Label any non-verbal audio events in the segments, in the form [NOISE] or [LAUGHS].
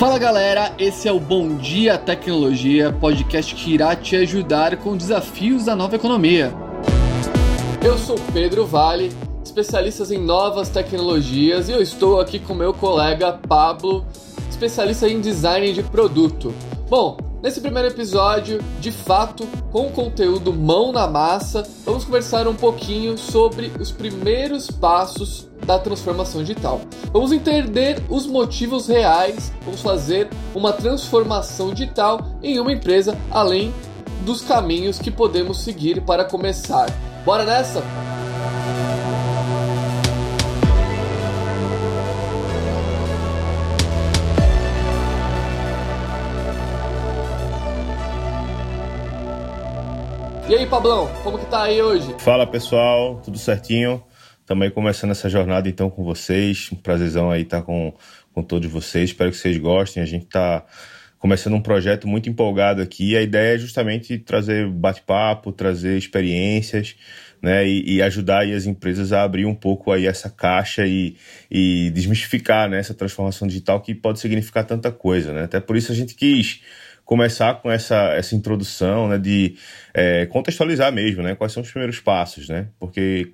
Fala galera, esse é o Bom Dia Tecnologia, podcast que irá te ajudar com desafios da nova economia. Eu sou Pedro Vale, especialista em novas tecnologias, e eu estou aqui com meu colega Pablo, especialista em design de produto. Bom, nesse primeiro episódio, de fato, com conteúdo mão na massa, vamos conversar um pouquinho sobre os primeiros passos da transformação digital. Vamos entender os motivos reais, vamos fazer uma transformação digital em uma empresa, além dos caminhos que podemos seguir para começar. Bora nessa? E aí, Pablão, como que tá aí hoje? Fala pessoal, tudo certinho? Também começando essa jornada então com vocês. Um prazerzão aí estar com, com todos vocês. Espero que vocês gostem. A gente está começando um projeto muito empolgado aqui. A ideia é justamente trazer bate-papo, trazer experiências, né, e, e, ajudar aí as empresas a abrir um pouco aí essa caixa e, e desmistificar né, essa transformação digital que pode significar tanta coisa, né? Até por isso a gente quis começar com essa, essa introdução, né, de é, contextualizar mesmo, né, quais são os primeiros passos, né? Porque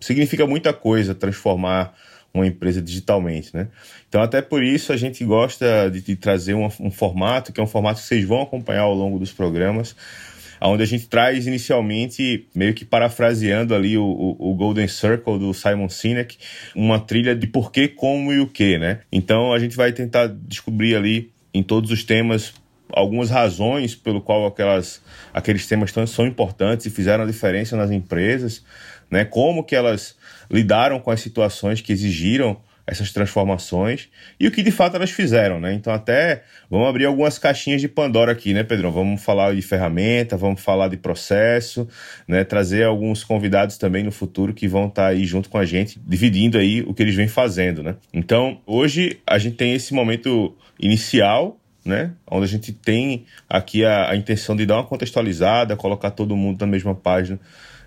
significa muita coisa transformar uma empresa digitalmente, né? Então, até por isso, a gente gosta de, de trazer um, um, formato, que é um formato que vocês vão acompanhar ao longo dos programas, onde a gente traz inicialmente, meio que parafraseando ali o, o, o, Golden Circle do Simon Sinek, uma trilha de porquê, como e o que, né? Então, a gente vai tentar descobrir ali, em todos os temas, algumas razões pelo qual aquelas, aqueles temas são importantes e fizeram a diferença nas empresas, né? Como que elas lidaram com as situações que exigiram essas transformações e o que de fato elas fizeram, né? Então até vamos abrir algumas caixinhas de Pandora aqui, né, Pedrão? Vamos falar de ferramenta, vamos falar de processo, né? Trazer alguns convidados também no futuro que vão estar tá aí junto com a gente, dividindo aí o que eles vêm fazendo, né? Então hoje a gente tem esse momento inicial né? Onde a gente tem aqui a, a, intenção de dar uma contextualizada, colocar todo mundo na mesma página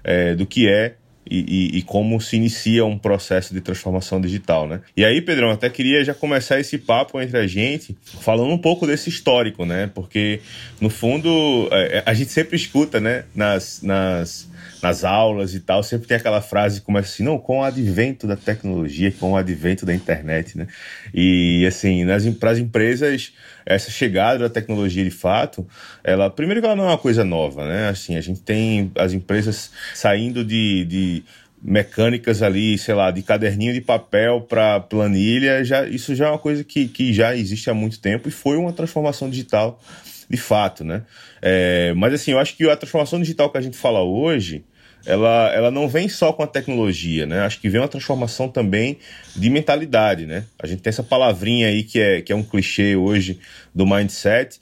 é, do que é e, e, e, como se inicia um processo de transformação digital, né? E aí, Pedrão, até queria já começar esse papo entre a gente falando um pouco desse histórico, né? Porque, no fundo, é, a gente sempre escuta, né, nas, nas, nas aulas e tal, sempre tem aquela frase que começa assim, não, com o advento da tecnologia, com o advento da internet, né? E, assim, para as empresas essa chegada da tecnologia de fato, ela primeiro que ela não é uma coisa nova, né? Assim, a gente tem as empresas saindo de, de mecânicas ali, sei lá, de caderninho de papel para planilha, já, isso já é uma coisa que, que já existe há muito tempo e foi uma transformação digital de fato, né? É, mas assim, eu acho que a transformação digital que a gente fala hoje, ela, ela não vem só com a tecnologia, né? Acho que vem uma transformação também de mentalidade, né? A gente tem essa palavrinha aí que é, que é um clichê hoje do mindset,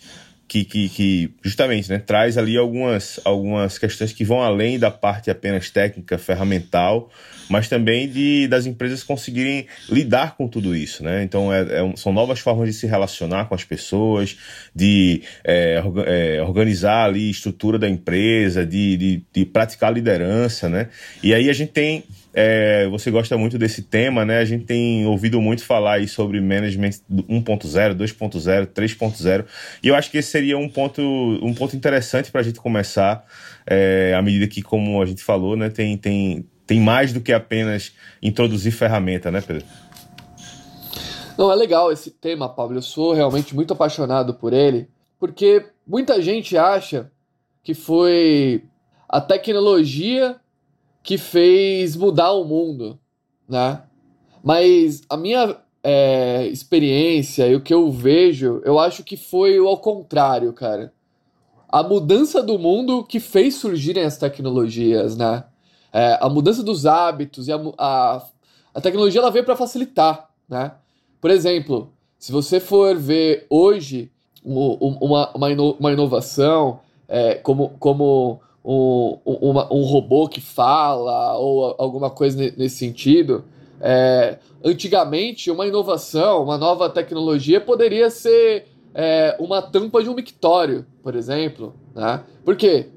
que, que, que, justamente né, traz ali algumas, algumas questões que vão além da parte apenas técnica, ferramental, mas também de das empresas conseguirem lidar com tudo isso. Né? Então, é, é, são novas formas de se relacionar com as pessoas, de é, é, organizar ali a estrutura da empresa, de, de, de praticar liderança. Né? E aí a gente tem é, você gosta muito desse tema, né? A gente tem ouvido muito falar aí sobre management 1.0, 2.0, 3.0, e eu acho que esse seria um ponto, um ponto interessante para a gente começar, é, à medida que, como a gente falou, né, tem, tem, tem mais do que apenas introduzir ferramenta, né, Pedro? Não, é legal esse tema, Pablo. Eu sou realmente muito apaixonado por ele, porque muita gente acha que foi a tecnologia que fez mudar o mundo, né? Mas a minha é, experiência e o que eu vejo, eu acho que foi ao contrário, cara. A mudança do mundo que fez surgirem as tecnologias, né? É, a mudança dos hábitos e a, a, a tecnologia ela veio para facilitar, né? Por exemplo, se você for ver hoje uma, uma, uma inovação é, como, como um, uma, um robô que fala ou alguma coisa nesse sentido. É, antigamente, uma inovação, uma nova tecnologia poderia ser é, uma tampa de um mictório, por exemplo. Né? Por quê?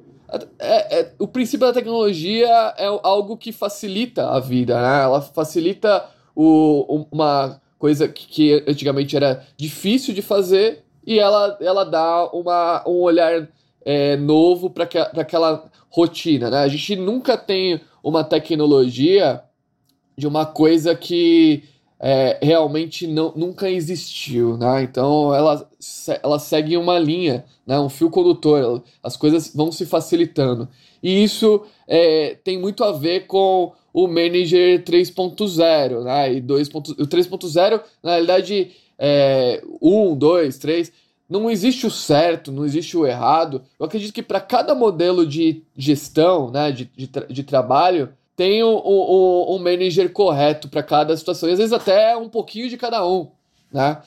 É, é, o princípio da tecnologia é algo que facilita a vida, né? ela facilita o, uma coisa que, que antigamente era difícil de fazer, e ela, ela dá uma, um olhar é, novo para aquela rotina. Né? A gente nunca tem uma tecnologia de uma coisa que é, realmente não, nunca existiu, né? Então ela, ela segue uma linha, né? um fio condutor, as coisas vão se facilitando. E isso é, tem muito a ver com o Manager 3.0, né? E 2. O 3.0, na realidade, é 1, 2, 3. Não existe o certo, não existe o errado. Eu acredito que para cada modelo de gestão, né, de, de, de trabalho, tem um, um, um manager correto para cada situação. E às vezes até um pouquinho de cada um, né?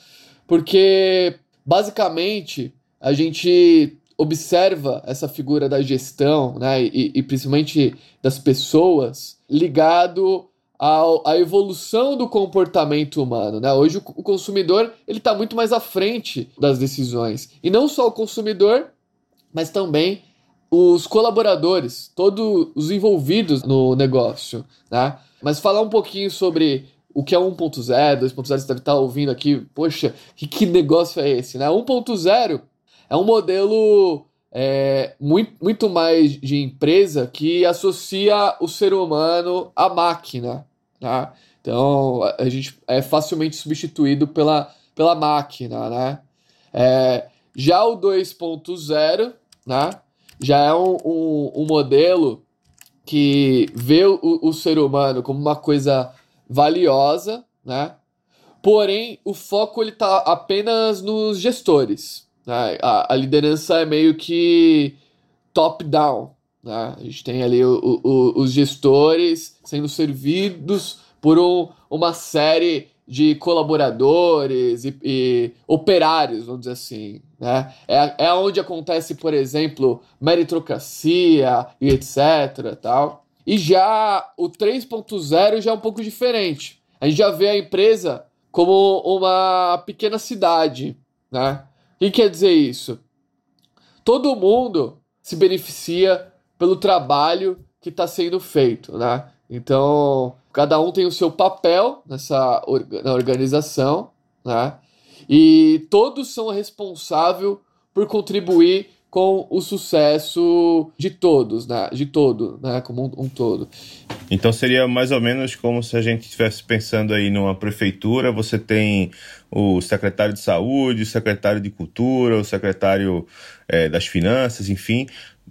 Porque, basicamente, a gente observa essa figura da gestão, né, e, e principalmente das pessoas, ligado à evolução do comportamento humano. Né? Hoje o, o consumidor ele está muito mais à frente das decisões. E não só o consumidor, mas também os colaboradores, todos os envolvidos no negócio. Né? Mas falar um pouquinho sobre o que é 1.0, 2.0, você deve estar ouvindo aqui, poxa, que, que negócio é esse? Né? 1.0 é um modelo é, muito, muito mais de empresa que associa o ser humano à máquina. Né? Então, a gente é facilmente substituído pela, pela máquina. Né? É, já o 2.0 né? Já é um, um, um, modelo que vê o, o ser humano como uma coisa valiosa, né? porém o foco ele está apenas nos gestores. Né? A, a liderança é meio que top-down. Né? A gente tem ali o, o, os gestores sendo servidos por um, uma série de colaboradores e, e, operários, vamos dizer assim. Né? É, é onde acontece, por exemplo, meritocracia e etc. Tal. E já o 3.0 já é um pouco diferente. A gente já vê a empresa como uma pequena cidade, né? O que quer dizer isso? Todo mundo se beneficia pelo trabalho que está sendo feito, né? Então, cada um tem o seu papel nessa na organização, né? E todos são responsáveis por contribuir com o sucesso de todos, né? De todo, né? Como um, um, todo. Então seria mais ou menos como se a gente estivesse pensando aí numa prefeitura, você tem o secretário de saúde, o secretário de cultura, o secretário é, das finanças, enfim,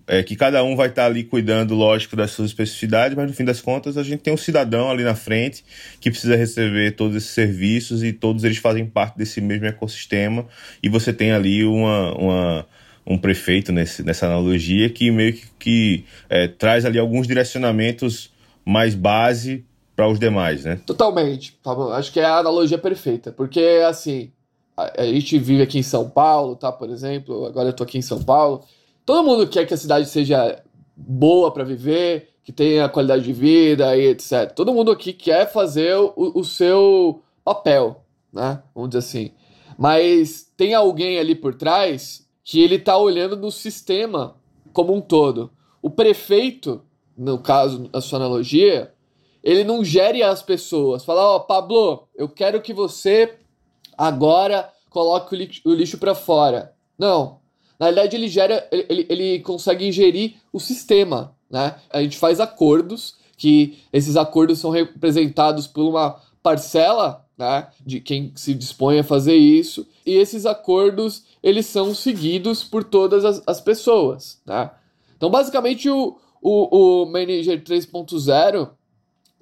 é, que cada um vai estar ali cuidando, lógico, das suas especificidades, mas no fim das contas a gente tem um cidadão ali na frente que precisa receber todos esses serviços e todos eles fazem parte desse mesmo ecossistema e você tem ali uma, uma um prefeito nesse, nessa analogia que meio que, que é, traz ali alguns direcionamentos mais base para os demais, né? Totalmente. Acho que é a analogia perfeita, porque assim, a, gente vive aqui em São Paulo, tá? Por exemplo, agora eu tô aqui em São Paulo. Todo mundo quer que a cidade seja boa para viver, que tenha qualidade de vida e etc. Todo mundo aqui quer fazer o, o seu papel, né? Vamos dizer assim. Mas tem alguém ali por trás que ele tá olhando no sistema como um todo. O prefeito, no caso, a sua analogia, ele não gere as pessoas. Fala, ó, oh, Pablo, eu quero que você agora coloque o lixo, lixo para fora. Não. Na verdade, ele gera, ele, ele, ele consegue ingerir o sistema, né? A gente faz acordos, que esses acordos são representados por uma parcela, né, de quem se dispõe a fazer isso, e esses acordos, eles são seguidos por todas as, as pessoas, né? Então, basicamente, o, o, o Manager 3.0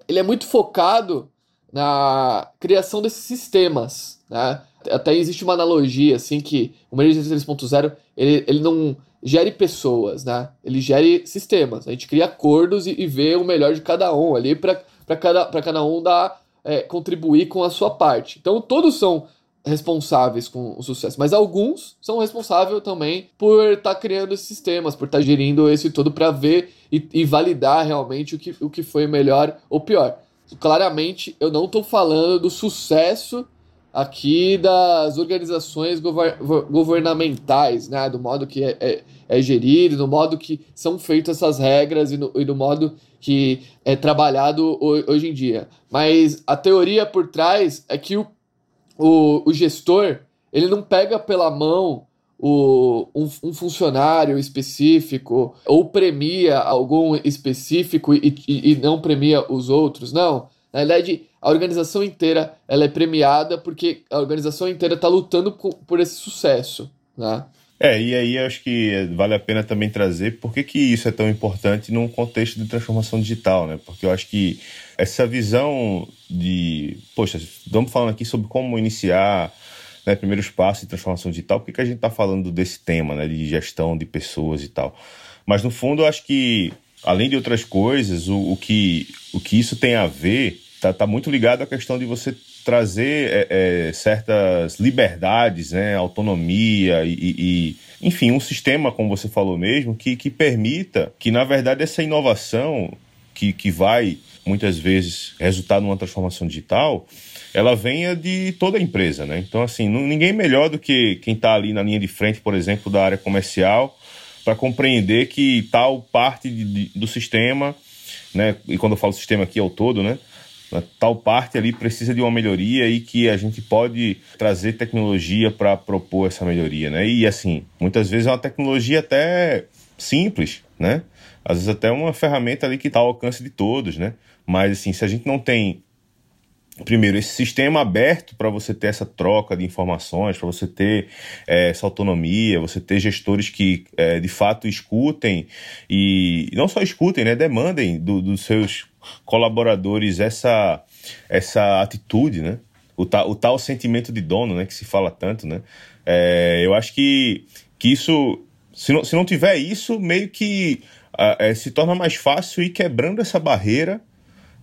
ele é muito focado na criação desses sistemas, né? Até existe uma analogia, assim, que o Manager 3.0, ele, ele não gere pessoas, né? Ele gere sistemas. A gente cria acordos e, e vê o melhor de cada um ali para cada, cada um dar, é, contribuir com a sua parte. Então, todos são responsáveis com o sucesso, mas alguns são responsáveis também por estar tá criando esses sistemas, por estar tá gerindo esse todo para ver e, e, validar realmente o que, o que foi melhor ou pior. Claramente, eu não estou falando do sucesso aqui das organizações gover governamentais, né? do modo que é, é, é, gerido, do modo que são feitas essas regras e, no, e do modo que é trabalhado hoje em dia. Mas a teoria por trás é que o o, o gestor ele não pega pela mão o, um, um, funcionário específico ou premia algum específico e, e, e, não premia os outros. Não. Na verdade, a organização inteira ela é premiada porque a organização inteira está lutando por esse sucesso. Né? É, e aí acho que vale a pena também trazer por que, que isso é tão importante num contexto de transformação digital, né? Porque eu acho que essa visão de, poxa, estamos falando aqui sobre como iniciar né, primeiros passos de transformação digital, por que, que a gente está falando desse tema, né, de gestão de pessoas e tal? Mas no fundo, eu acho que, além de outras coisas, o, o, que, o que isso tem a ver está tá muito ligado à questão de você trazer é, é, certas liberdades, né, autonomia e, e, enfim, um sistema, como você falou mesmo, que, que permita que, na verdade, essa inovação que, que vai muitas vezes resultar numa transformação digital, ela venha de toda a empresa, né? Então, assim, ninguém melhor do que quem está ali na linha de frente, por exemplo, da área comercial, para compreender que tal parte de, de, do sistema, né? E quando eu falo sistema aqui é o todo, né? Tal parte ali precisa de uma melhoria e que a gente pode trazer tecnologia para propor essa melhoria, né? E assim, muitas vezes é uma tecnologia até simples, né? Às vezes até uma ferramenta ali que está ao alcance de todos, né? Mas assim, se a gente não tem primeiro, esse sistema aberto para você ter essa troca de informações, para você ter é, essa autonomia, você ter gestores que é, de fato escutem e, não só escutem, né, demandem do, dos seus colaboradores essa, essa atitude, né? O, ta, o tal sentimento de dono, né, que se fala tanto, né? É, eu acho que, que isso, se não, se não tiver isso, meio que uh, se torna mais fácil ir quebrando essa barreira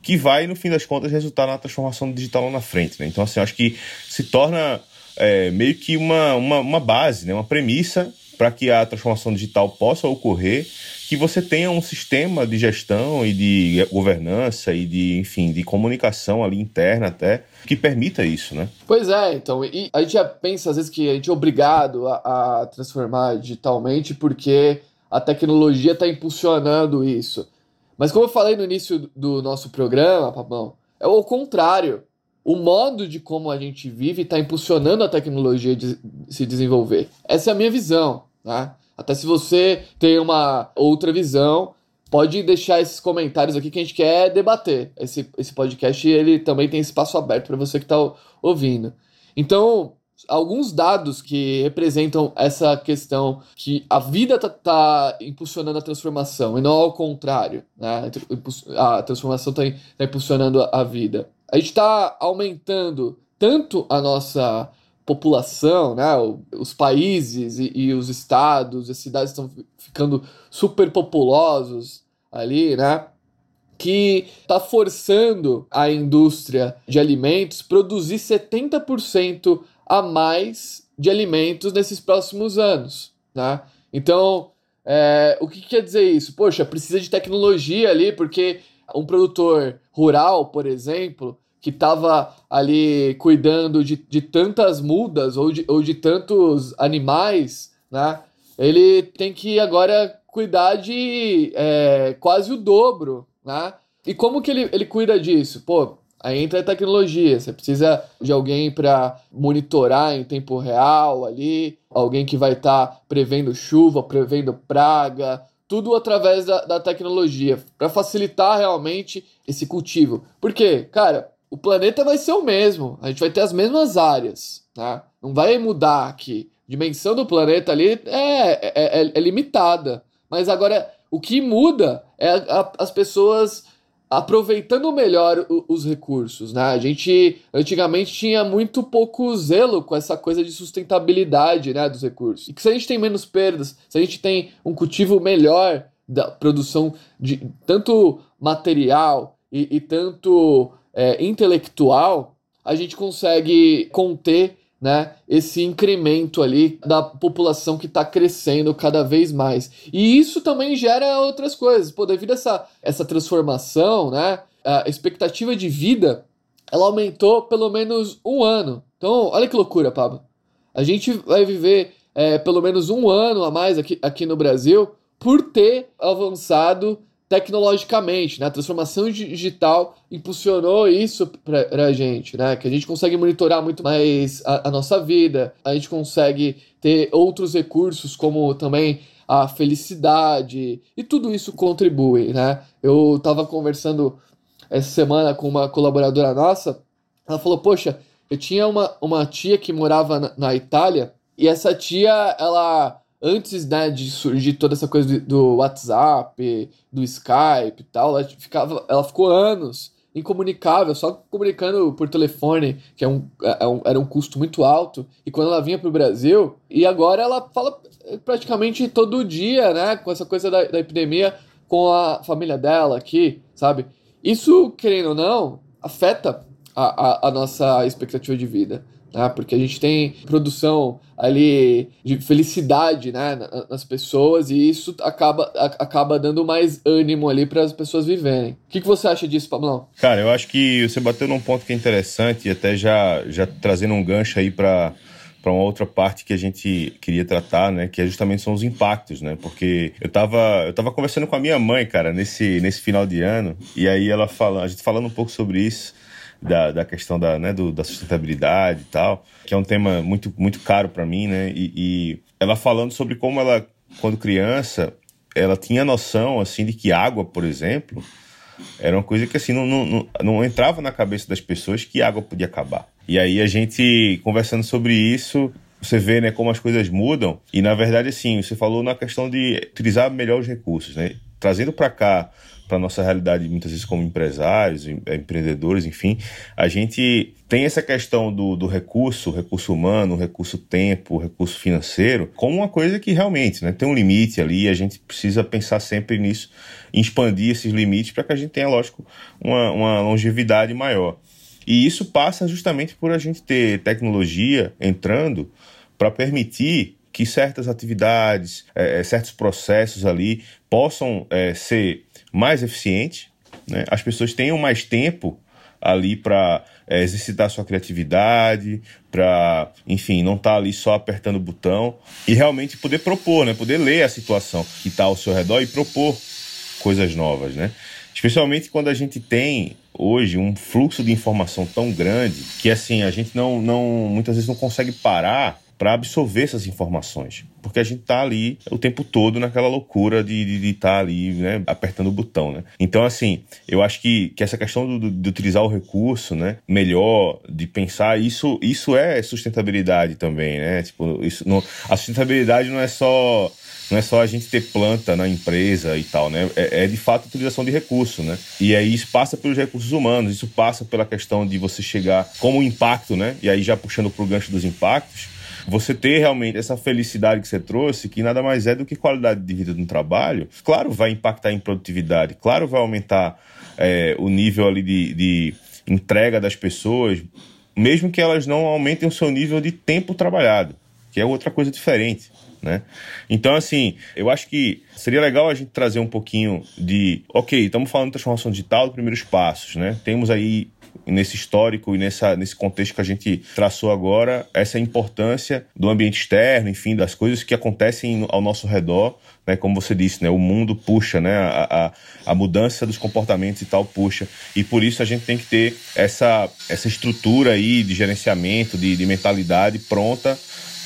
que vai, no fim das contas, resultar na transformação digital lá na frente. Né? Então, assim, acho que se torna é, meio que uma, uma, uma base, né? uma premissa para que a transformação digital possa ocorrer, que você tenha um sistema de gestão e de governança e de, enfim, de comunicação ali interna até, que permita isso, né? Pois é, então, e a gente já pensa às vezes que a gente é obrigado a, a transformar digitalmente porque a tecnologia está impulsionando isso. Mas como eu falei no início do nosso programa, Papão, é o contrário. O modo de como a gente vive está impulsionando a tecnologia de se desenvolver. Essa é a minha visão. Tá? Até se você tem uma outra visão, pode deixar esses comentários aqui que a gente quer debater. Esse, esse podcast ele também tem espaço aberto para você que está ouvindo. Então, alguns dados que representam essa questão que a vida está tá impulsionando a transformação e não ao contrário, né? A transformação está tá impulsionando a vida. A gente está aumentando tanto a nossa população, né? Os países e, e os estados, as cidades estão ficando super populosos ali, né? que está forçando a indústria de alimentos produzir 70% a mais de alimentos nesses próximos anos. Né? Então, é, o que quer dizer isso? Poxa, precisa de tecnologia ali, porque um produtor rural, por exemplo, que estava ali cuidando de, de tantas mudas ou de, ou de tantos animais, né? ele tem que agora cuidar de é, quase o dobro. Né? E como que ele, ele cuida disso? Pô, Aí entra a tecnologia, você precisa de alguém para monitorar em tempo real ali, alguém que vai estar tá prevendo chuva, prevendo praga, tudo através da, da tecnologia, para facilitar realmente esse cultivo. Por quê? Cara, o planeta vai ser o mesmo, a gente vai ter as mesmas áreas, tá? Não vai mudar aqui. A dimensão do planeta ali é, é, é, é limitada. Mas agora, o que muda é a, a, as pessoas aproveitando melhor os recursos, né? A gente antigamente tinha muito pouco zelo com essa coisa de sustentabilidade, né, dos recursos. E que se a gente tem menos perdas, se a gente tem um cultivo melhor da produção de tanto material e, e tanto é, intelectual, a gente consegue conter né, esse incremento ali da população que está crescendo cada vez mais. E isso também gera outras coisas. Pô, devido a essa, essa transformação, né, a expectativa de vida ela aumentou pelo menos um ano. Então, olha que loucura, Pablo. A gente vai viver é, pelo menos um ano a mais aqui, aqui no Brasil por ter avançado tecnologicamente, né? A transformação digital impulsionou isso para a gente, né? Que a gente consegue monitorar muito mais a, a, nossa vida, a gente consegue ter outros recursos como também a felicidade e tudo isso contribui, né? Eu estava conversando essa semana com uma colaboradora nossa, ela falou, poxa, eu tinha uma, uma tia que morava na, na Itália e essa tia, ela antes né, de surgir toda essa coisa do WhatsApp, do Skype e tal, ela, ficava, ela ficou anos incomunicável, só comunicando por telefone, que é um, é um, era um custo muito alto. E quando ela vinha para o Brasil, e agora ela fala praticamente todo dia, né, com essa coisa da, da epidemia, com a família dela aqui, sabe? Isso, querendo ou não, afeta a, a, a nossa expectativa de vida né? Porque a gente tem produção ali de felicidade, né, nas pessoas e isso acaba, a, acaba dando mais ânimo ali para as pessoas viverem. O que, que você acha disso, Pablão? Cara, eu acho que você bateu num ponto que é interessante e até já, já trazendo um gancho aí para para uma outra parte que a gente queria tratar, né, que é justamente são os impactos, né? Porque eu tava eu tava conversando com a minha mãe, cara, nesse nesse final de ano, e aí ela fala, a gente falando um pouco sobre isso, da, da questão da, né, do, da sustentabilidade e tal, que é um tema muito, muito caro para mim, né? E, e ela falando sobre como ela, quando criança, ela tinha noção, assim, de que água, por exemplo, era uma coisa que, assim, não, não, não entrava na cabeça das pessoas que água podia acabar. E aí a gente, conversando sobre isso, você vê né, como as coisas mudam. E na verdade, assim, você falou na questão de utilizar melhor os recursos, né? Trazendo para cá para nossa realidade muitas vezes como empresários, é, empreendedores, enfim, a gente tem essa questão do, do recurso, recurso humano, recurso tempo, recurso financeiro, como uma coisa que realmente né, tem um limite ali a gente precisa pensar sempre nisso, expandir esses limites para que a gente tenha, lógico, uma, uma longevidade maior. E isso passa justamente por a gente ter tecnologia entrando para permitir que certas atividades, é, certos processos ali possam é, ser mais eficiente, né? as pessoas tenham mais tempo ali para é, exercitar sua criatividade, para, enfim, não estar tá ali só apertando o botão e realmente poder propor, né? Poder ler a situação que está ao seu redor e propor coisas novas, né? Especialmente quando a gente tem hoje um fluxo de informação tão grande que assim a gente não, não muitas vezes não consegue parar para absorver essas informações. Porque a gente tá ali o tempo todo naquela loucura de estar tá ali, né, apertando o botão, né? Então, assim, eu acho que, que essa questão do, de utilizar o recurso, né, melhor, de pensar, isso, isso é sustentabilidade também, né? Tipo, isso não, a sustentabilidade não é só não é só a gente ter planta na empresa e tal, né? É, é, de fato utilização de recursos, né? E aí isso passa pelos recursos humanos, isso passa pela questão de você chegar como impacto, né? E aí já puxando para o gancho dos impactos, você ter realmente essa felicidade que você trouxe, que nada mais é do que qualidade de vida no trabalho, claro, vai impactar em produtividade, claro, vai aumentar é, o nível ali de, de entrega das pessoas, mesmo que elas não aumentem o seu nível de tempo trabalhado, que é outra coisa diferente. Né? Então, assim, eu acho que seria legal a gente trazer um pouquinho de. Ok, estamos falando de transformação digital, primeiros passos, né? Temos aí nesse histórico e nessa, nesse contexto que a gente traçou agora, essa importância do ambiente externo, enfim, das coisas que acontecem ao nosso redor, né, como você disse, né, o mundo puxa, né, a, a, a mudança dos comportamentos e tal puxa, e por isso a gente tem que ter essa, essa estrutura aí de gerenciamento, de, de mentalidade pronta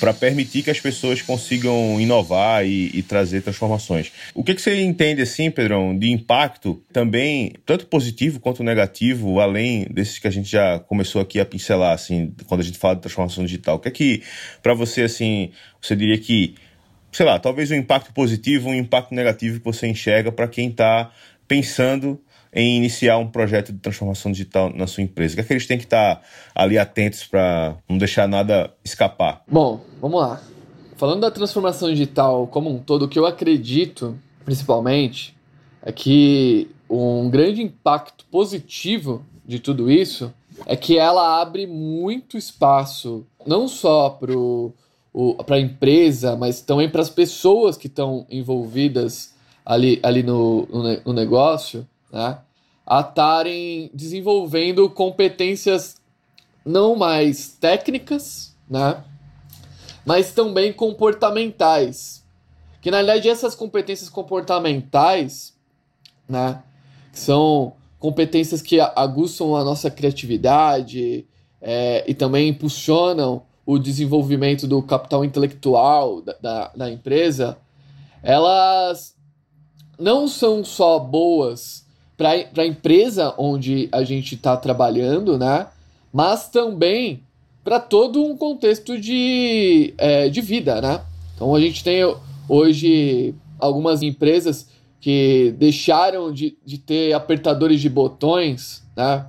para permitir que as pessoas consigam inovar e, e trazer transformações. O que, que, você entende, assim, Pedrão, de impacto também, tanto positivo quanto negativo, além desses que a gente já começou aqui a pincelar, assim, quando a gente fala de transformação digital? O que é que, para você, assim, você diria que, sei lá, talvez um impacto positivo, um impacto negativo que você enxerga para quem está pensando em iniciar um projeto de transformação digital na sua empresa? O que, é que eles têm que estar ali atentos para não deixar nada escapar? Bom, vamos lá. Falando da transformação digital como um todo, o que eu acredito, principalmente, é que um grande impacto positivo de tudo isso é que ela abre muito espaço, não só para a empresa, mas também para as pessoas que estão envolvidas ali, ali no, no, no negócio, né, a estarem desenvolvendo competências não mais técnicas, né, mas também comportamentais. Que na realidade essas competências comportamentais né? São competências que aguçam a nossa criatividade é, e também impulsionam o desenvolvimento do capital intelectual da, da, da empresa, elas não são só boas para a empresa onde a gente está trabalhando, né? Mas também para todo um contexto de, é, de vida, né? Então a gente tem hoje algumas empresas que deixaram de, de ter apertadores de botões, né?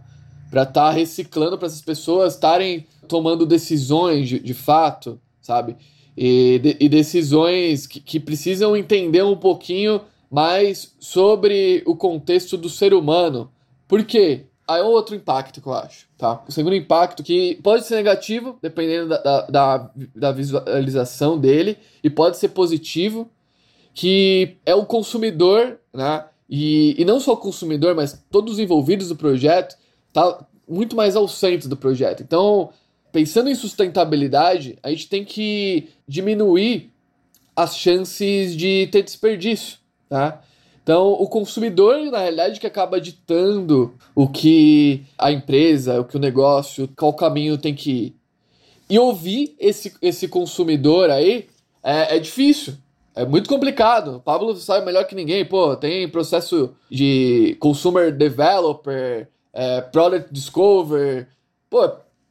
Para estar tá reciclando para essas pessoas estarem tomando decisões de, de fato, sabe? E, de, e decisões que, que precisam entender um pouquinho mais sobre o contexto do ser humano. Por quê? Aí é outro impacto que eu acho, tá? O segundo impacto que pode ser negativo, dependendo da, da, da, da visualização dele, e pode ser positivo, que é o consumidor, né? E, e não só o consumidor, mas todos os envolvidos no projeto, tá muito mais ao centro do projeto. Então, pensando em sustentabilidade, a gente tem que diminuir as chances de ter desperdício, tá? Então, o consumidor, na realidade, que acaba ditando o que a empresa, o que o negócio, qual caminho tem que ir. E ouvir esse, esse consumidor aí é, é difícil. É muito complicado. O Pablo sabe melhor que ninguém. Pô, tem processo de consumer developer, é, product discover. Pô,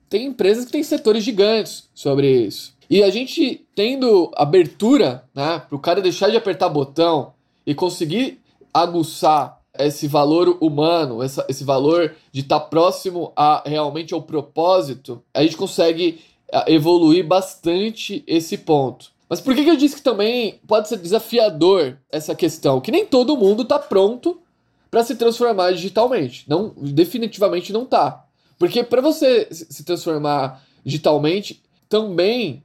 tem empresas que têm setores gigantes sobre isso. E a gente tendo abertura, né, para o cara deixar de apertar botão e conseguir aguçar esse valor humano, essa, esse valor de estar tá próximo a realmente ao propósito, a gente consegue evoluir bastante esse ponto. Mas por que, que eu disse que também pode ser desafiador essa questão? Que nem todo mundo está pronto para se transformar digitalmente. Não, definitivamente não tá. Porque para você se transformar digitalmente, também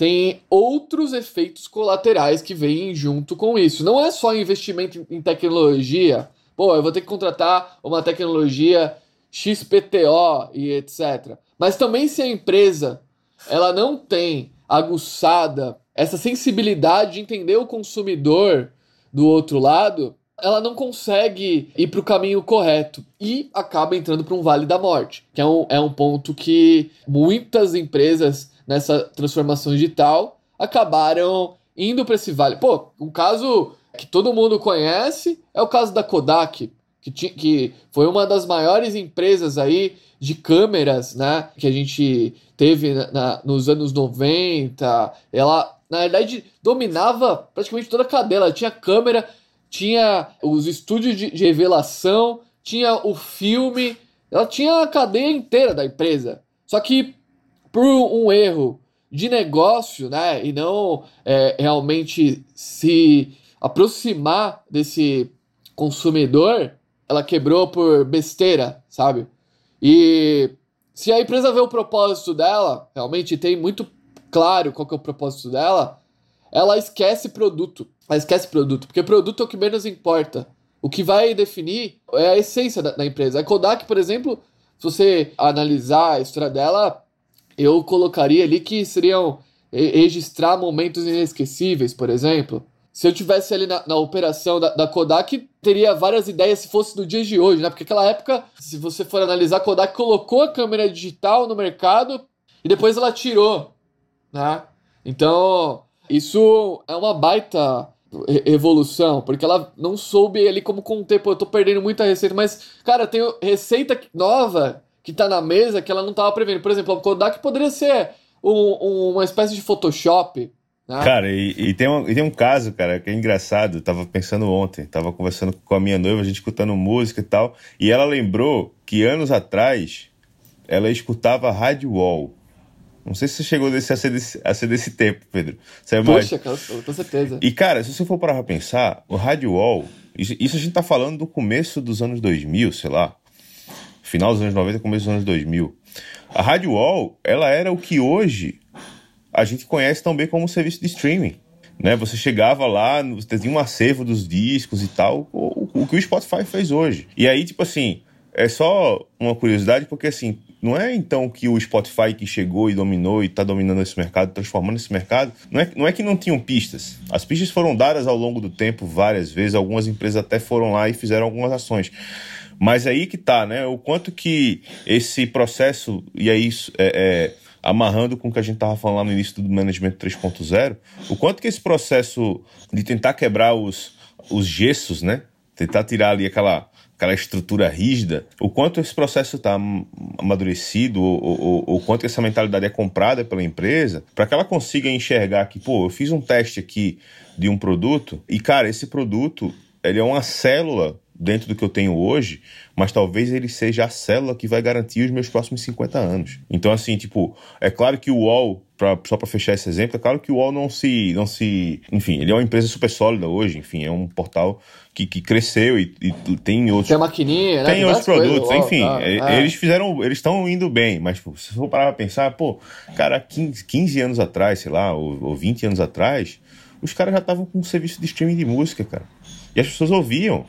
tem outros efeitos colaterais que vêm junto com isso. Não é só investimento em tecnologia. Pô, eu vou ter que contratar uma tecnologia XPTO e etc. Mas também se a empresa ela não tem aguçada essa sensibilidade de entender o consumidor do outro lado, ela não consegue ir para o caminho correto e acaba entrando para um vale da morte, que é um, é um ponto que muitas empresas nessa transformação digital, acabaram indo para esse vale. Pô, um caso que todo mundo conhece é o caso da Kodak, que, que foi uma das maiores empresas aí de câmeras, né, que a gente teve na, na, nos anos 90. Ela, na verdade, dominava praticamente toda a cadeia. Ela tinha câmera, tinha os estúdios de, de revelação, tinha o filme, ela tinha a cadeia inteira da empresa. Só que por um erro de negócio, né, e não é, realmente se aproximar desse consumidor, ela quebrou por besteira, sabe? E se a empresa vê o propósito dela, realmente tem muito claro qual que é o propósito dela, ela esquece produto. Ela esquece produto, porque produto é o que menos importa. O que vai definir é a essência da, da empresa. A Kodak, por exemplo, se você analisar a história dela, eu colocaria ali que seriam registrar momentos inesquecíveis, por exemplo. Se eu tivesse ali na, na operação da, da, Kodak, teria várias ideias se fosse do dia de hoje, né? Porque aquela época, se você for analisar, a Kodak colocou a câmera digital no mercado e depois ela tirou, né? Então, isso é uma baita evolução, porque ela não soube ali como conter, pô, eu tô perdendo muita receita, mas, cara, tem receita nova que tá na mesa que ela não tava prevendo. Por exemplo, a Kodak poderia ser um, um, uma espécie de Photoshop. Né? Cara, e, e, tem um, e tem um caso, cara, que é engraçado. Eu tava pensando ontem, tava conversando com a minha noiva, a gente escutando música e tal, e ela lembrou que anos atrás ela escutava Rádio Wall. Não sei se você chegou desse, a, ser desse, a ser desse tempo, Pedro. Você é Poxa, cara, com certeza. E, cara, se você for parar pra pensar, o Rádio Wall, isso, isso a gente tá falando do começo dos anos 2000, sei lá final dos anos 90, começo dos anos 2000. A Rádio Wall, ela era o que hoje a gente conhece tão bem como serviço de streaming. Né? Você chegava lá, você tinha um acervo dos discos e tal, o, o que o Spotify fez hoje. E aí, tipo assim, é só uma curiosidade, porque assim, não é então que o Spotify que chegou e dominou e está dominando esse mercado, transformando esse mercado, não é, não é que não tinham pistas. As pistas foram dadas ao longo do tempo várias vezes, algumas empresas até foram lá e fizeram algumas ações. Mas aí que tá, né? O quanto que esse processo, e aí é, é, amarrando com o que a gente estava falando lá no início do Management 3.0, o quanto que esse processo de tentar quebrar os, os gessos, né? Tentar tirar ali aquela aquela estrutura rígida, o quanto esse processo está amadurecido, ou, ou, quanto essa mentalidade é comprada pela empresa, para que ela consiga enxergar que, pô, eu fiz um teste aqui de um produto e, cara, esse produto ele é uma célula dentro do que eu tenho hoje, mas talvez ele seja a célula que vai garantir os meus próximos 50 anos. Então, assim, tipo, é claro que o UOL, pra, só para fechar esse exemplo, é claro que o UOL não se, não se. Enfim, ele é uma empresa super sólida hoje, enfim, é um portal que, que cresceu e, e tem outros. Tem maquininha, né? Tem, outros produtos, coisas, enfim, tá, é. eles fizeram. Eles estão indo bem, mas tipo, se for parar pra pensar, pô, cara, 15, 15 anos atrás, sei lá, ou, ou 20 anos atrás, os caras já estavam com um serviço de streaming de música, cara. E as pessoas ouviam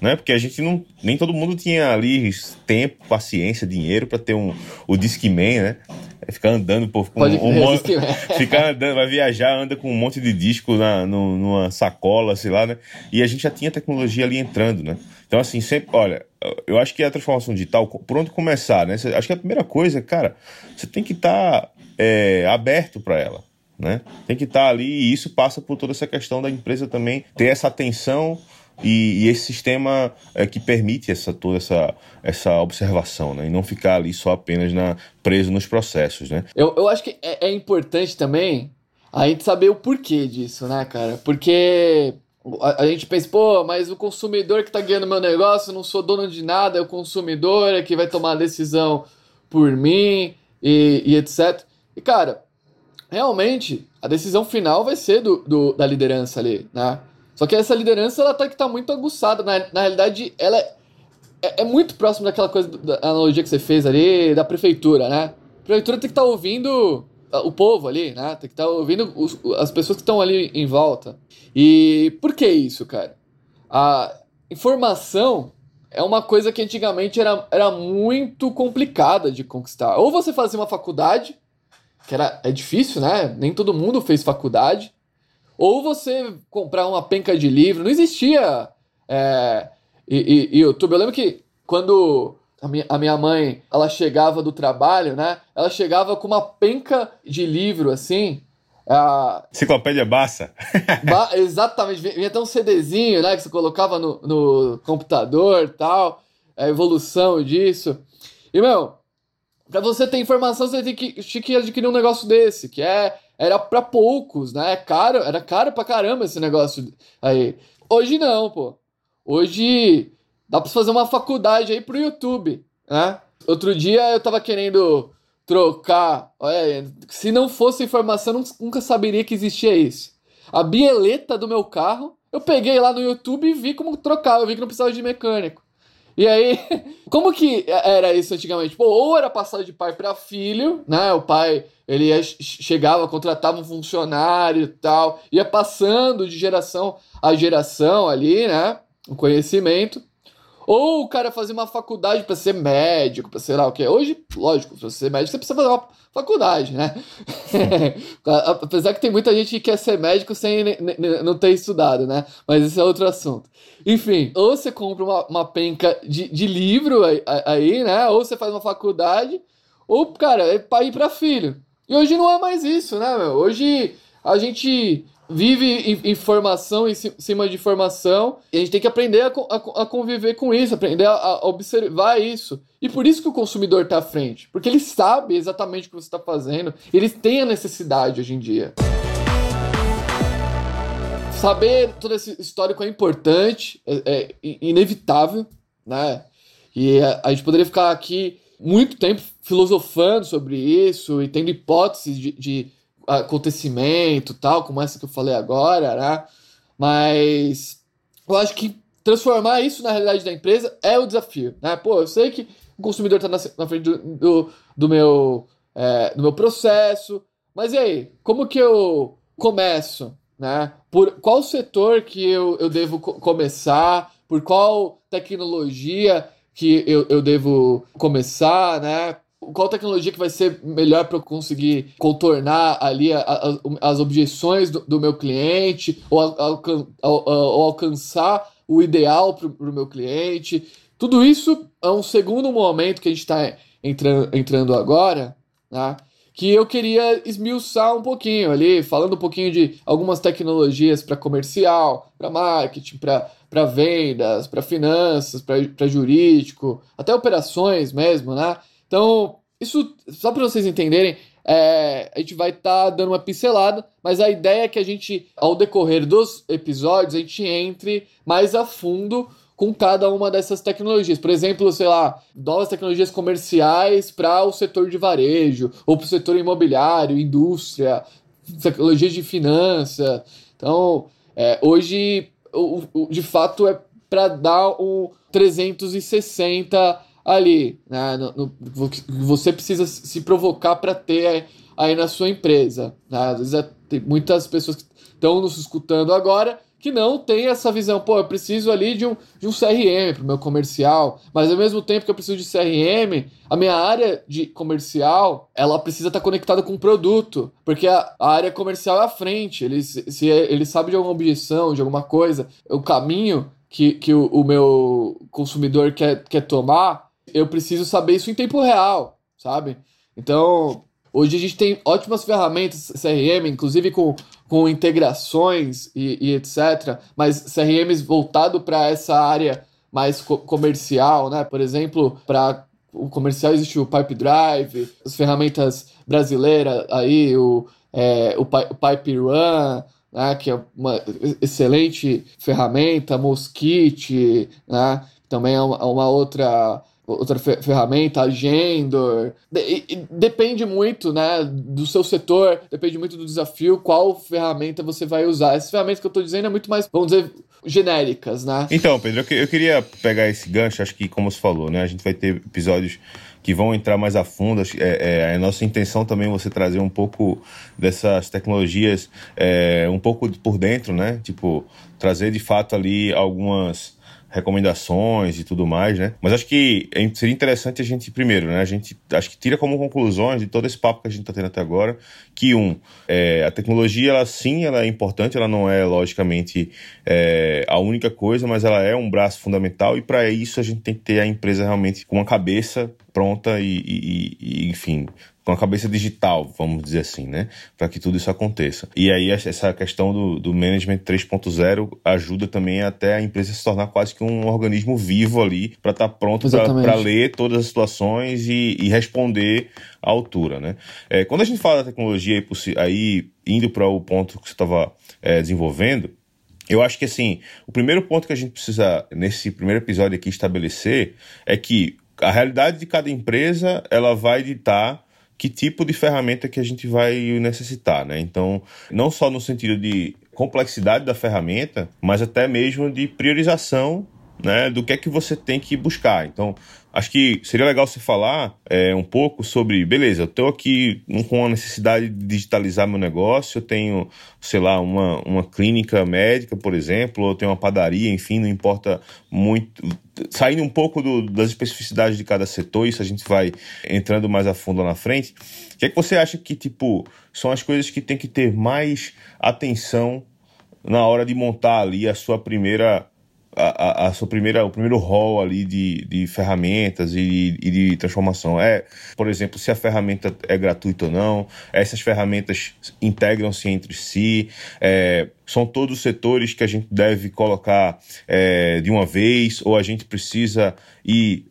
né? Porque a gente não. Nem todo mundo tinha ali tempo, paciência, dinheiro para ter um, o Discman, né? É ficar andando, pô, com um, monte, [LAUGHS] ficar andando, vai viajar, anda com um monte de disco na, no, numa sacola, sei lá, né? E a gente já tinha tecnologia ali entrando, né? Então, assim, sempre, olha, eu acho que a transformação digital, por onde começar, né? Acho que a primeira coisa, cara, você tem que estar tá, é, aberto para ela. Né? Tem que estar tá ali e isso passa por toda essa questão da empresa também ter essa atenção e, e, esse sistema é que permite essa, toda essa, essa observação, né? E não ficar ali só apenas na, preso nos processos, né? Eu, eu acho que é, é importante também a gente saber o porquê disso, né, cara? Porque a, gente pensa, pô, mas o consumidor que tá ganhando meu negócio, não sou dono de nada, é o consumidor é que vai tomar a decisão por mim e, e etc. E, cara, realmente, a decisão final vai ser do, do da liderança ali, né? Só que essa liderança ela tá que tá muito aguçada. Na, na realidade, ela é, é, é muito próximo daquela coisa da analogia que você fez ali da prefeitura, né? A prefeitura tem que estar tá ouvindo o povo ali, né? Tem que estar tá ouvindo os, as pessoas que estão ali em volta. E por que isso, cara? A informação é uma coisa que antigamente era, era muito complicada de conquistar. Ou você fazia uma faculdade, que era, é difícil, né? Nem todo mundo fez faculdade. Ou você comprar uma penca de livro. Não existia é, e, e, YouTube. Eu lembro que quando a minha, a minha mãe ela chegava do trabalho, né? Ela chegava com uma penca de livro assim. A... Enciclopédia Bassa. [LAUGHS] ba exatamente, vinha até um CDzinho, né? Que você colocava no, no computador tal, a evolução disso. E, meu, pra você ter informação, você tem que, tinha que adquirir um negócio desse, que é era para poucos, né? É caro, era caro pra caramba esse negócio aí. Hoje não, pô. Hoje dá pra fazer uma faculdade aí pro YouTube, né? Outro dia eu tava querendo trocar. Olha, se não fosse informação, eu nunca saberia que existia isso. A bieleta do meu carro, eu peguei lá no YouTube e vi como trocar. Eu vi que não precisava de mecânico. E aí, [LAUGHS] como que era isso antigamente? Pô, ou era passado de pai para filho, né? O pai, ele ia, chegava, contratava um funcionário e tal, ia passando de geração a geração ali, né? O conhecimento. Ou o cara fazia uma faculdade para ser médico, para sei lá o que. Hoje, lógico, para ser médico você precisa fazer uma faculdade, né? [LAUGHS] Apesar que tem muita gente que quer ser médico sem não ter estudado, né? Mas esse é outro assunto. Enfim, ou você compra uma, uma penca de, de livro aí, aí, né? Ou você faz uma faculdade, ou, cara, é para ir para filho. E hoje não é mais isso, né, meu? Hoje a gente vive informação em cima de informação e a gente tem que aprender a, a, a conviver com isso, aprender a, a, observar isso. E por isso que o consumidor está à frente, porque ele sabe exatamente o que você está fazendo, eles têm a necessidade hoje em dia. Saber todo esse histórico é importante, é, é inevitável, né? E a, a gente poderia ficar aqui muito tempo filosofando sobre isso e tendo hipóteses de, de acontecimento tal, como essa que eu falei agora, né? Mas eu acho que transformar isso na realidade da empresa é o desafio, né? Pô, eu sei que o consumidor está na, na, frente do, do, do meu, é, do meu processo, mas e aí? Como que eu começo, né? Por qual setor que eu, eu devo co começar? Por qual tecnologia que eu, eu devo começar, né? Qual tecnologia que vai ser melhor para eu conseguir contornar ali a, a, as objeções do, do, meu cliente ou, ou alcançar o ideal para o meu cliente. Tudo isso é um segundo momento que a gente está entrando, entrando agora, né? que eu queria esmiuçar um pouquinho ali, falando um pouquinho de algumas tecnologias para comercial, para marketing, para vendas, para finanças, para jurídico, até operações mesmo, né? Então, isso, só para vocês entenderem, é, a gente vai estar tá dando uma pincelada, mas a ideia é que a gente, ao decorrer dos episódios, a gente entre mais a fundo com cada uma dessas tecnologias. Por exemplo, sei lá, novas tecnologias comerciais para o setor de varejo, ou para o setor imobiliário, indústria, tecnologias de finança. Então, é, hoje, o, o, de fato, é para dar um 360 ali, né? No, no, você precisa se provocar para ter aí na sua empresa. Né? Às vezes é, tem muitas pessoas que estão nos escutando agora que não tem essa visão, pô, eu preciso ali de um, de um CRM para o meu comercial, mas ao mesmo tempo que eu preciso de CRM, a minha área de comercial, ela precisa estar tá conectada com o produto, porque a, a, área comercial é à frente, ele, se ele sabe de alguma objeção, de alguma coisa, o caminho que, que o, o meu consumidor quer, quer tomar, eu preciso saber isso em tempo real, sabe? Então, Hoje a gente tem ótimas ferramentas CRM, inclusive com, com integrações e, e etc. Mas CRMs voltado para essa área mais co comercial, né? Por exemplo, para o comercial existe o Pipe Drive, as ferramentas brasileiras aí, o, é, o, o Pipe Run, né? que é uma excelente ferramenta, Mosquite, né? também é uma, uma outra outra ferramenta, Agendor. De depende muito, né, do seu setor, depende muito do desafio, qual ferramenta você vai usar. Essas ferramentas que eu estou dizendo é muito mais, vamos dizer, genéricas, né? Então, Pedro, eu queria pegar esse gancho, acho que como você falou, né, a gente vai ter episódios que vão entrar mais a fundo. É, é, a nossa intenção também é você trazer um pouco dessas tecnologias é, um pouco por dentro, né? Tipo, trazer de fato ali algumas recomendações e tudo mais, né? Mas acho que é seria interessante a gente, primeiro, né? A gente acho que tira como conclusões de todo esse papo que a gente está tendo até agora, que um, é, a tecnologia, ela sim, ela é importante, ela não é, logicamente, é, a única coisa, mas ela é um braço fundamental e para isso a gente tem que ter a empresa realmente com uma cabeça pronta e, e, e enfim, com a cabeça digital, vamos dizer assim, né? Para que tudo isso aconteça. E aí essa questão do, do management 3.0 ajuda também até a empresa se tornar quase que um organismo vivo ali para estar tá pronto para ler todas as situações e, e responder à altura, né? É, quando a gente fala da tecnologia aí indo para o ponto que você estava é, desenvolvendo, eu acho que assim, o primeiro ponto que a gente precisa nesse primeiro episódio aqui estabelecer é que a realidade de cada empresa ela vai ditar que tipo de ferramenta que a gente vai necessitar, né? Então, não só no sentido de complexidade da ferramenta, mas até mesmo de priorização né, do que é que você tem que buscar. Então, acho que seria legal você falar é, um pouco sobre, beleza, eu estou aqui com a necessidade de digitalizar meu negócio, eu tenho, sei lá, uma, uma clínica médica, por exemplo, ou eu tenho uma padaria, enfim, não importa muito. Saindo um pouco do, das especificidades de cada setor, isso a gente vai entrando mais a fundo lá na frente. O que é que você acha que, tipo, são as coisas que tem que ter mais atenção na hora de montar ali a sua primeira a, a, sua primeira, o primeiro rol ali de, de ferramentas e, e, de transformação. É, por exemplo, se a ferramenta é gratuita ou não, essas ferramentas integram-se entre si, é, são todos os setores que a gente deve colocar é, de uma vez, ou a gente precisa ir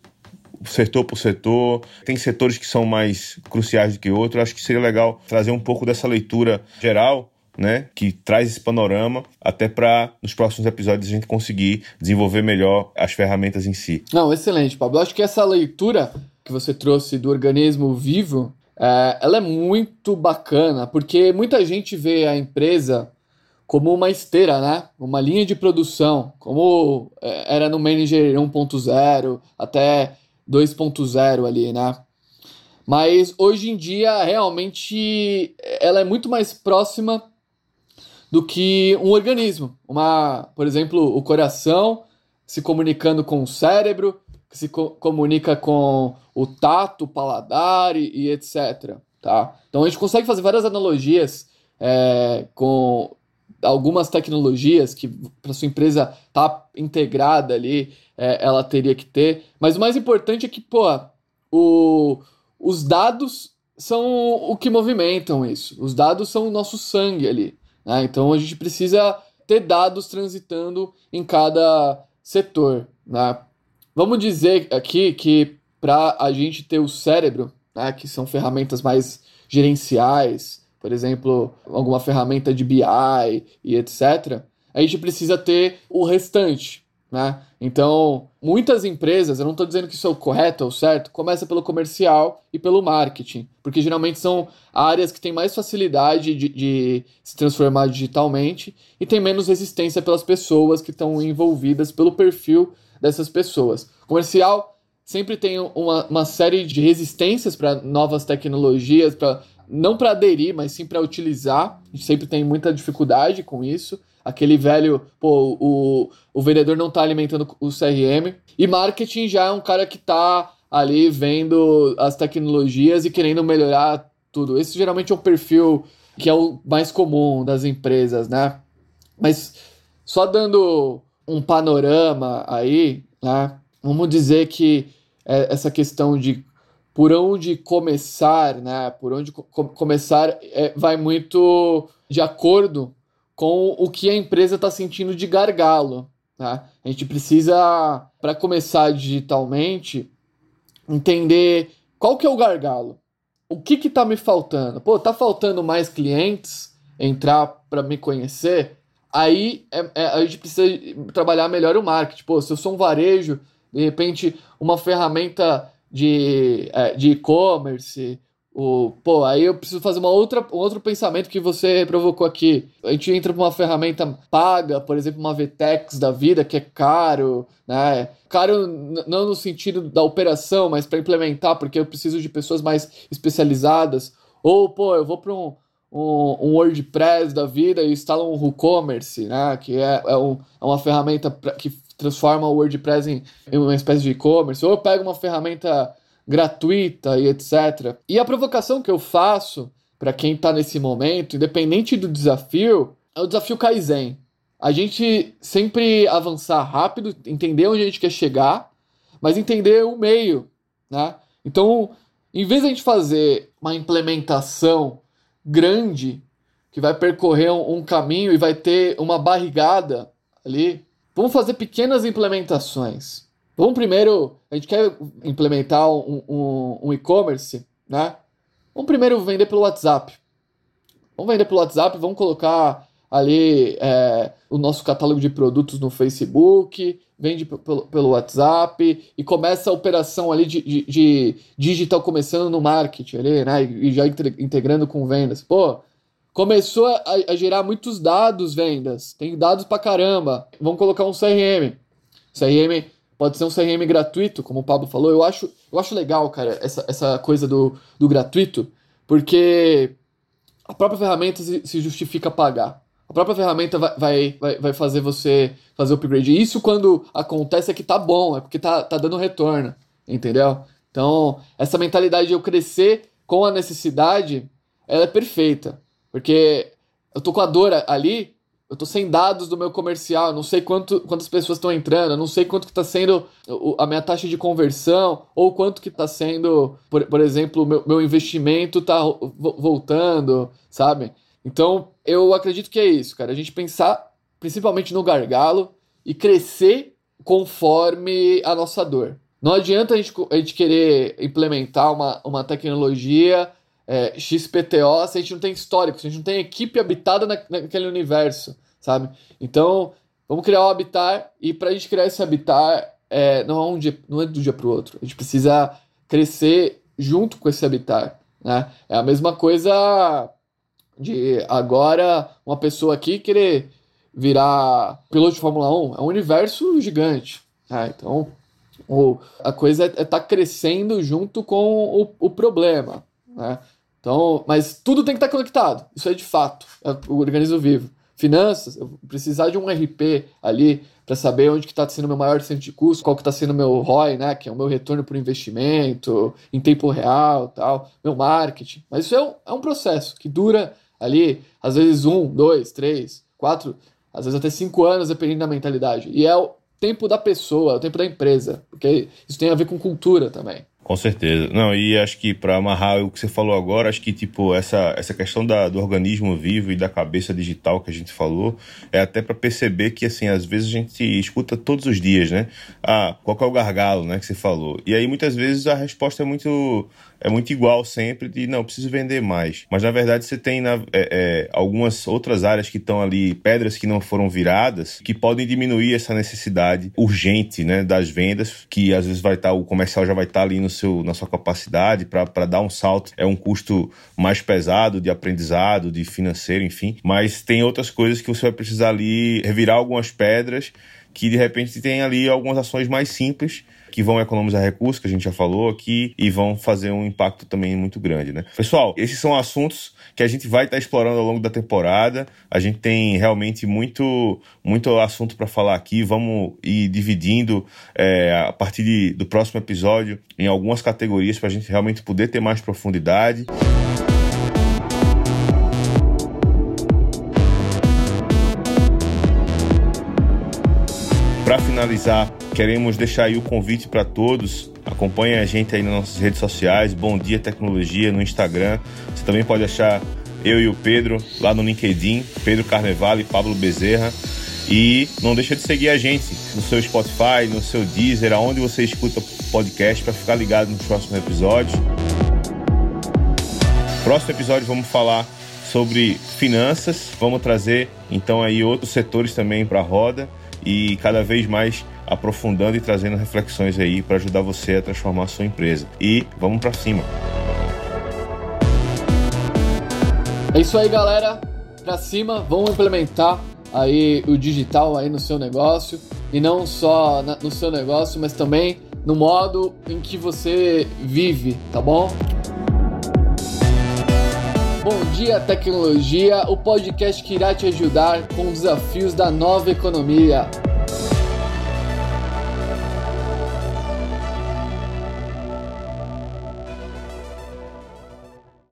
setor por setor. Tem setores que são mais cruciais do que outros. Acho que seria legal trazer um pouco dessa leitura geral né, que traz esse panorama até para nos próximos episódios a gente conseguir desenvolver melhor as ferramentas em si. Não, excelente, Pablo. Acho que essa leitura que você trouxe do organismo vivo, é, ela é muito bacana, porque muita gente vê a empresa como uma esteira, né? Uma linha de produção, como é, era no Manager 1.0 até 2.0 ali, né? Mas hoje em dia, realmente, ela é muito mais próxima do que um organismo. Uma, por exemplo, o coração se comunicando com o cérebro, que se co comunica com o tato, o paladar e, e, etc. Tá? Então a gente consegue fazer várias analogias é, com algumas tecnologias que para sua empresa tá integrada ali, é, ela teria que ter. Mas o mais importante é que, pô, o, os dados são o que movimentam isso. Os dados são o nosso sangue ali. Né? Então a gente precisa ter dados transitando em cada setor. Né? Vamos dizer aqui que para a gente ter o cérebro, né, que são ferramentas mais gerenciais, por exemplo, alguma ferramenta de BI e etc., a gente precisa ter o restante. Né? Então, muitas empresas, eu não estou dizendo que isso é o correto ou certo, começa pelo comercial e pelo marketing, porque geralmente são áreas que têm mais facilidade de, de se transformar digitalmente e tem menos resistência pelas pessoas que estão envolvidas pelo perfil dessas pessoas. Comercial sempre tem uma, uma série de resistências para novas tecnologias, para não para aderir, mas sim para utilizar. A gente sempre tem muita dificuldade com isso. Aquele velho, pô, o, o vendedor não está alimentando o CRM. E marketing já é um cara que está ali vendo as tecnologias e querendo melhorar tudo. Esse geralmente é um perfil que é o mais comum das empresas, né? Mas só dando um panorama aí, né? Vamos dizer que é, essa questão de por onde começar, né? Por onde co começar é, vai muito de acordo com o que a empresa está sentindo de gargalo. Né? A gente precisa, para começar digitalmente, entender qual que é o gargalo. O que que tá me faltando? Pô, tá faltando mais clientes entrar para me conhecer? Aí é, é, a gente precisa trabalhar melhor o marketing. Pô, se eu sou um varejo, de repente uma ferramenta de é, de e-commerce, o, pô, aí eu preciso fazer uma outra, um outro pensamento que você provocou aqui. A gente entra para uma ferramenta paga, por exemplo, uma VTEX da vida, que é caro, né? Caro não no sentido da operação, mas para implementar, porque eu preciso de pessoas mais especializadas. Ou, pô, eu vou para um, um, um, WordPress da vida e instalo um WooCommerce, né? Que é, é, um, é uma ferramenta pra, que transforma o WordPress em, em uma espécie de e-commerce. Ou eu pego uma ferramenta gratuita e etc. E a provocação que eu faço para quem está nesse momento, independente do desafio, é o desafio Kaizen. A gente sempre avançar rápido, entender onde a gente quer chegar, mas entender o meio, né? Então, em vez de a gente fazer uma implementação grande que vai percorrer um, um caminho e vai ter uma barrigada ali, vamos fazer pequenas implementações. Vamos primeiro, a gente quer implementar um, um, um e-commerce, né? Vamos primeiro vender pelo WhatsApp. Vamos vender pelo WhatsApp, vamos colocar ali é, o nosso catálogo de produtos no Facebook, vende pelo, WhatsApp e começa a operação ali de, de, de digital começando no marketing ali, né? E já integrando com vendas. Pô, começou a, a gerar muitos dados vendas. Tem dados pra caramba. Vamos colocar um CRM. CRM Pode ser um CRM gratuito, como o Pablo falou. Eu acho, eu acho legal, cara, essa, essa coisa do, do gratuito, porque a própria ferramenta se, justifica pagar. A própria ferramenta vai, vai, vai fazer você fazer o upgrade. Isso quando acontece é que tá bom, é porque tá, tá dando retorno, entendeu? Então, essa mentalidade de eu crescer com a necessidade, ela é perfeita. Porque eu tô com a dor ali, eu tô sem dados do meu comercial, não sei quanto, quantas pessoas estão entrando, não sei quanto que está sendo a minha taxa de conversão, ou quanto que está sendo, por, por exemplo, meu, meu investimento está voltando, sabe? Então, eu acredito que é isso, cara. A gente pensar principalmente no gargalo e crescer conforme a nossa dor. Não adianta a gente, a gente querer implementar uma, uma tecnologia é, XPTO se a gente não tem histórico, se a gente não tem equipe habitada na, naquele universo, sabe? Então, vamos criar um habitat e para a gente criar esse habitat, é, não, é um dia, não é do dia para o outro. A gente precisa crescer junto com esse habitat. Né? É a mesma coisa de agora uma pessoa aqui querer virar piloto de Fórmula 1. É um universo gigante. Né? Então, o, a coisa é estar é tá crescendo junto com o, o problema. Né? Então, mas tudo tem que estar conectado. Isso é de fato, é o organismo vivo. finanças, eu precisar de um RP ali para saber onde que está sendo meu maior centro de custo, qual que está sendo meu ROI, né, que é o meu retorno por investimento, em tempo real, tal, meu marketing. Mas isso é um, é um processo que dura ali, às vezes um, dois, três, quatro, às vezes até cinco anos, dependendo da mentalidade. E é o tempo da pessoa, é o tempo da empresa, porque isso tem a ver com cultura também. Com certeza. Não, e acho que para amarrar o que você falou agora, acho que tipo essa, essa questão da, do organismo vivo e da cabeça digital que a gente falou, é até para perceber que assim, às vezes a gente escuta todos os dias, né? Ah, qual é o gargalo, né, que você falou. E aí muitas vezes a resposta é muito é muito igual sempre de não, preciso vender mais. Mas na verdade você tem na, é, é, algumas outras áreas que estão ali, pedras que não foram viradas, que podem diminuir essa necessidade urgente né, das vendas, que às vezes vai estar, tá, o comercial já vai estar tá ali no seu, na sua capacidade para dar um salto. É um custo mais pesado de aprendizado, de financeiro, enfim. Mas tem outras coisas que você vai precisar ali revirar algumas pedras que de repente tem ali algumas ações mais simples que vão economizar recursos, que a gente já falou aqui, e vão fazer um impacto também muito grande, né? Pessoal, esses são assuntos que a gente vai estar explorando ao longo da temporada. A gente tem realmente muito, muito assunto para falar aqui. Vamos ir dividindo é, a partir de, do próximo episódio em algumas categorias para a gente realmente poder ter mais profundidade. Para finalizar, queremos deixar aí o convite para todos. Acompanhe a gente aí nas nossas redes sociais, Bom Dia Tecnologia no Instagram. Você também pode achar eu e o Pedro lá no LinkedIn, Pedro Carnevale e Pablo Bezerra. E não deixa de seguir a gente no seu Spotify, no seu Deezer, aonde você escuta podcast para ficar ligado nos próximos episódios. Próximo episódio vamos falar sobre finanças. Vamos trazer então aí outros setores também para a roda e cada vez mais aprofundando e trazendo reflexões aí para ajudar você a transformar a sua empresa. E vamos para cima. É isso aí, galera. Para cima, vamos implementar aí o digital aí no seu negócio e não só no seu negócio, mas também no modo em que você vive, tá bom? Bom Dia Tecnologia, o podcast que irá te ajudar com os desafios da nova economia.